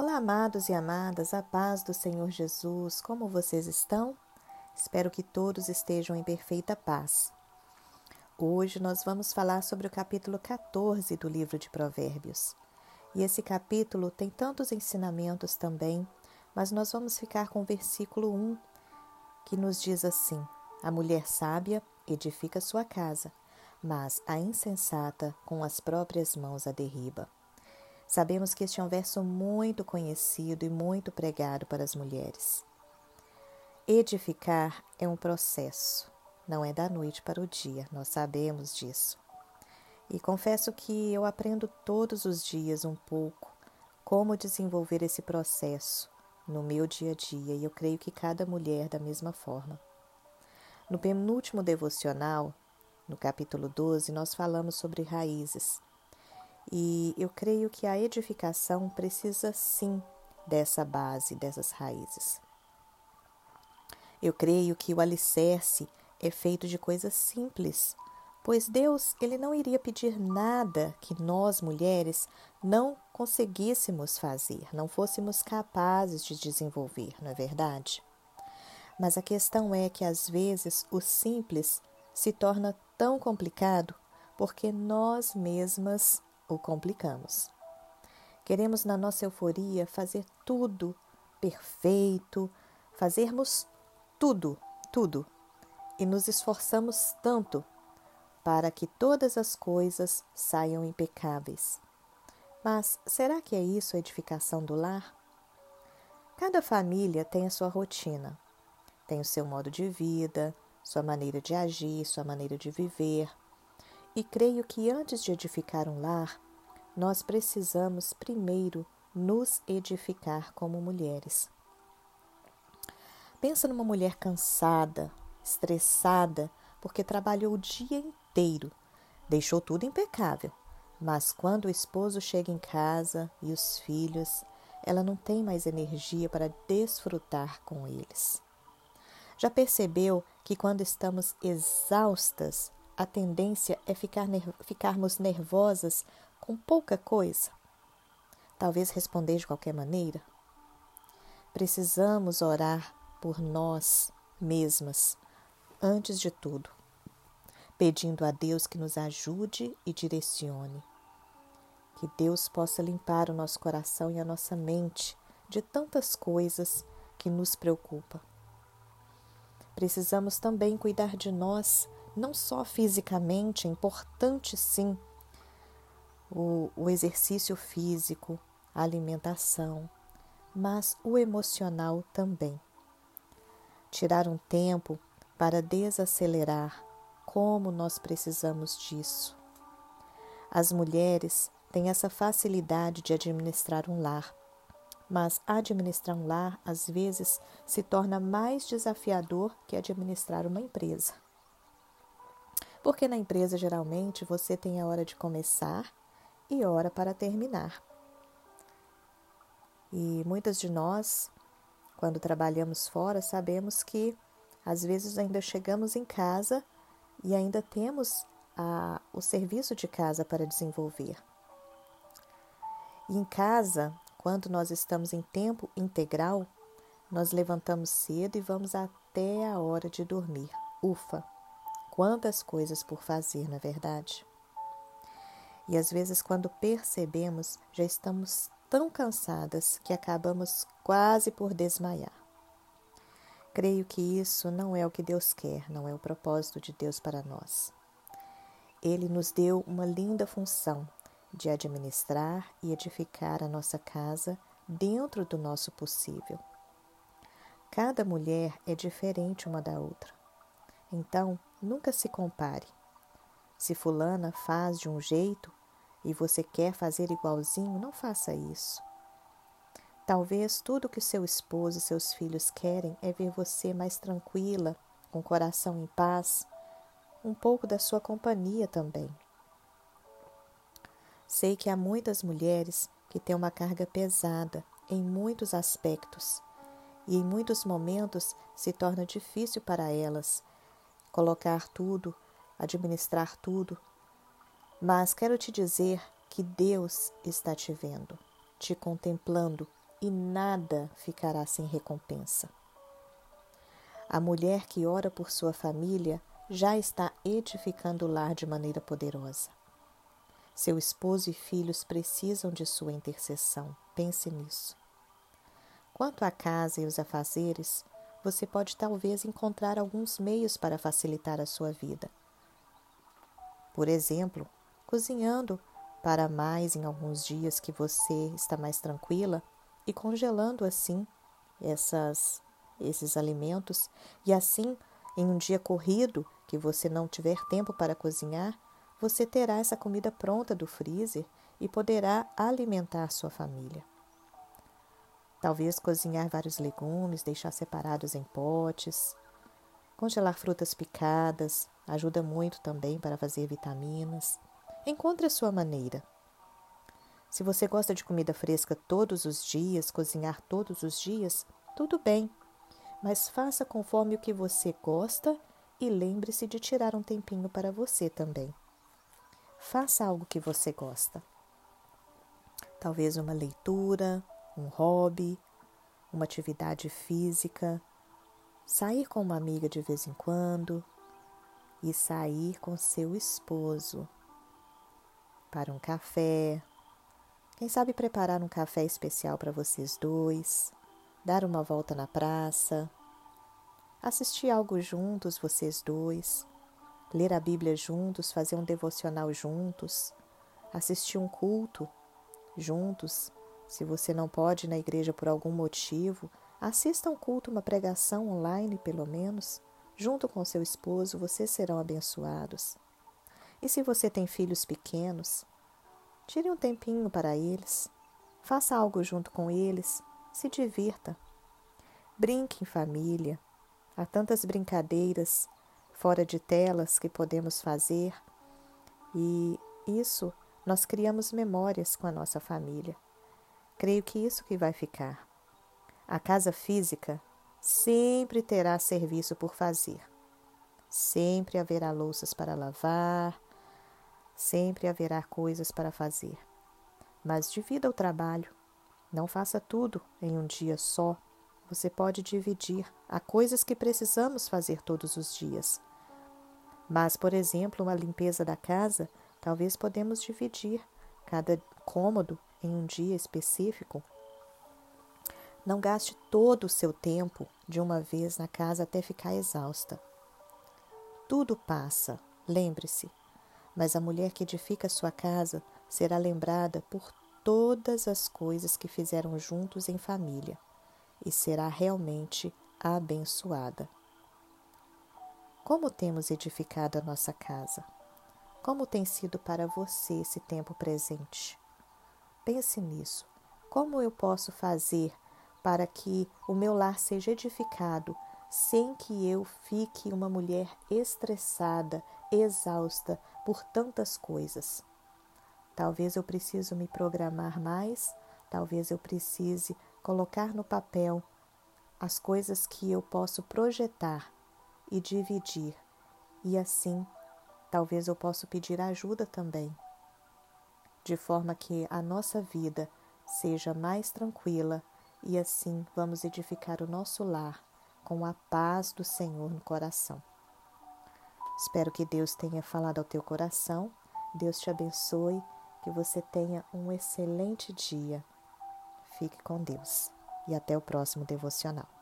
Olá, amados e amadas, a paz do Senhor Jesus, como vocês estão? Espero que todos estejam em perfeita paz. Hoje nós vamos falar sobre o capítulo 14 do livro de Provérbios. E esse capítulo tem tantos ensinamentos também, mas nós vamos ficar com o versículo 1, que nos diz assim: A mulher sábia edifica sua casa, mas a insensata com as próprias mãos a derriba. Sabemos que este é um verso muito conhecido e muito pregado para as mulheres. Edificar é um processo, não é da noite para o dia, nós sabemos disso. E confesso que eu aprendo todos os dias um pouco como desenvolver esse processo no meu dia a dia, e eu creio que cada mulher da mesma forma. No penúltimo devocional, no capítulo 12, nós falamos sobre raízes. E eu creio que a edificação precisa sim dessa base, dessas raízes. Eu creio que o alicerce é feito de coisas simples, pois Deus ele não iria pedir nada que nós mulheres não conseguíssemos fazer, não fôssemos capazes de desenvolver, não é verdade? Mas a questão é que às vezes o simples se torna tão complicado porque nós mesmas o complicamos. Queremos, na nossa euforia, fazer tudo perfeito, fazermos tudo, tudo, e nos esforçamos tanto para que todas as coisas saiam impecáveis. Mas será que é isso a edificação do lar? Cada família tem a sua rotina, tem o seu modo de vida, sua maneira de agir, sua maneira de viver. E creio que antes de edificar um lar, nós precisamos primeiro nos edificar como mulheres. Pensa numa mulher cansada, estressada, porque trabalhou o dia inteiro, deixou tudo impecável, mas quando o esposo chega em casa e os filhos, ela não tem mais energia para desfrutar com eles. Já percebeu que quando estamos exaustas, a tendência é ficar ner ficarmos nervosas com pouca coisa? Talvez responder de qualquer maneira? Precisamos orar por nós mesmas, antes de tudo, pedindo a Deus que nos ajude e direcione. Que Deus possa limpar o nosso coração e a nossa mente de tantas coisas que nos preocupam. Precisamos também cuidar de nós não só fisicamente, é importante sim o, o exercício físico, a alimentação, mas o emocional também. Tirar um tempo para desacelerar, como nós precisamos disso. As mulheres têm essa facilidade de administrar um lar, mas administrar um lar às vezes se torna mais desafiador que administrar uma empresa. Porque na empresa, geralmente, você tem a hora de começar e hora para terminar. E muitas de nós, quando trabalhamos fora, sabemos que às vezes ainda chegamos em casa e ainda temos a, o serviço de casa para desenvolver. E em casa, quando nós estamos em tempo integral, nós levantamos cedo e vamos até a hora de dormir. Ufa! Quantas coisas por fazer, na é verdade? E às vezes, quando percebemos, já estamos tão cansadas que acabamos quase por desmaiar. Creio que isso não é o que Deus quer, não é o propósito de Deus para nós. Ele nos deu uma linda função de administrar e edificar a nossa casa dentro do nosso possível. Cada mulher é diferente uma da outra. Então, nunca se compare. Se fulana faz de um jeito e você quer fazer igualzinho, não faça isso. Talvez tudo que seu esposo e seus filhos querem é ver você mais tranquila, com o coração em paz, um pouco da sua companhia também. Sei que há muitas mulheres que têm uma carga pesada em muitos aspectos e em muitos momentos se torna difícil para elas colocar tudo, administrar tudo. Mas quero te dizer que Deus está te vendo, te contemplando e nada ficará sem recompensa. A mulher que ora por sua família já está edificando o lar de maneira poderosa. Seu esposo e filhos precisam de sua intercessão. Pense nisso. Quanto à casa e os afazeres, você pode talvez encontrar alguns meios para facilitar a sua vida. Por exemplo, cozinhando para mais em alguns dias que você está mais tranquila e congelando assim essas, esses alimentos, e assim, em um dia corrido que você não tiver tempo para cozinhar, você terá essa comida pronta do freezer e poderá alimentar sua família. Talvez cozinhar vários legumes, deixar separados em potes. Congelar frutas picadas ajuda muito também para fazer vitaminas. Encontre a sua maneira. Se você gosta de comida fresca todos os dias, cozinhar todos os dias, tudo bem, mas faça conforme o que você gosta e lembre-se de tirar um tempinho para você também. Faça algo que você gosta. Talvez uma leitura, um hobby, uma atividade física, sair com uma amiga de vez em quando e sair com seu esposo para um café. Quem sabe preparar um café especial para vocês dois, dar uma volta na praça, assistir algo juntos, vocês dois, ler a Bíblia juntos, fazer um devocional juntos, assistir um culto juntos se você não pode ir na igreja por algum motivo, assista um culto, uma pregação online, pelo menos. Junto com seu esposo, vocês serão abençoados. E se você tem filhos pequenos, tire um tempinho para eles. Faça algo junto com eles. Se divirta. Brinque em família. Há tantas brincadeiras fora de telas que podemos fazer e isso nós criamos memórias com a nossa família. Creio que isso que vai ficar. A casa física sempre terá serviço por fazer. Sempre haverá louças para lavar, sempre haverá coisas para fazer. Mas divida o trabalho. Não faça tudo em um dia só. Você pode dividir. Há coisas que precisamos fazer todos os dias. Mas, por exemplo, uma limpeza da casa, talvez podemos dividir. Cada cômodo em um dia específico, não gaste todo o seu tempo de uma vez na casa até ficar exausta. Tudo passa, lembre-se, mas a mulher que edifica sua casa será lembrada por todas as coisas que fizeram juntos em família e será realmente abençoada. Como temos edificado a nossa casa? Como tem sido para você esse tempo presente? Pense nisso. Como eu posso fazer para que o meu lar seja edificado sem que eu fique uma mulher estressada, exausta por tantas coisas? Talvez eu precise me programar mais, talvez eu precise colocar no papel as coisas que eu posso projetar e dividir. E assim, talvez eu possa pedir ajuda também de forma que a nossa vida seja mais tranquila e assim vamos edificar o nosso lar com a paz do Senhor no coração. Espero que Deus tenha falado ao teu coração. Deus te abençoe, que você tenha um excelente dia. Fique com Deus e até o próximo devocional.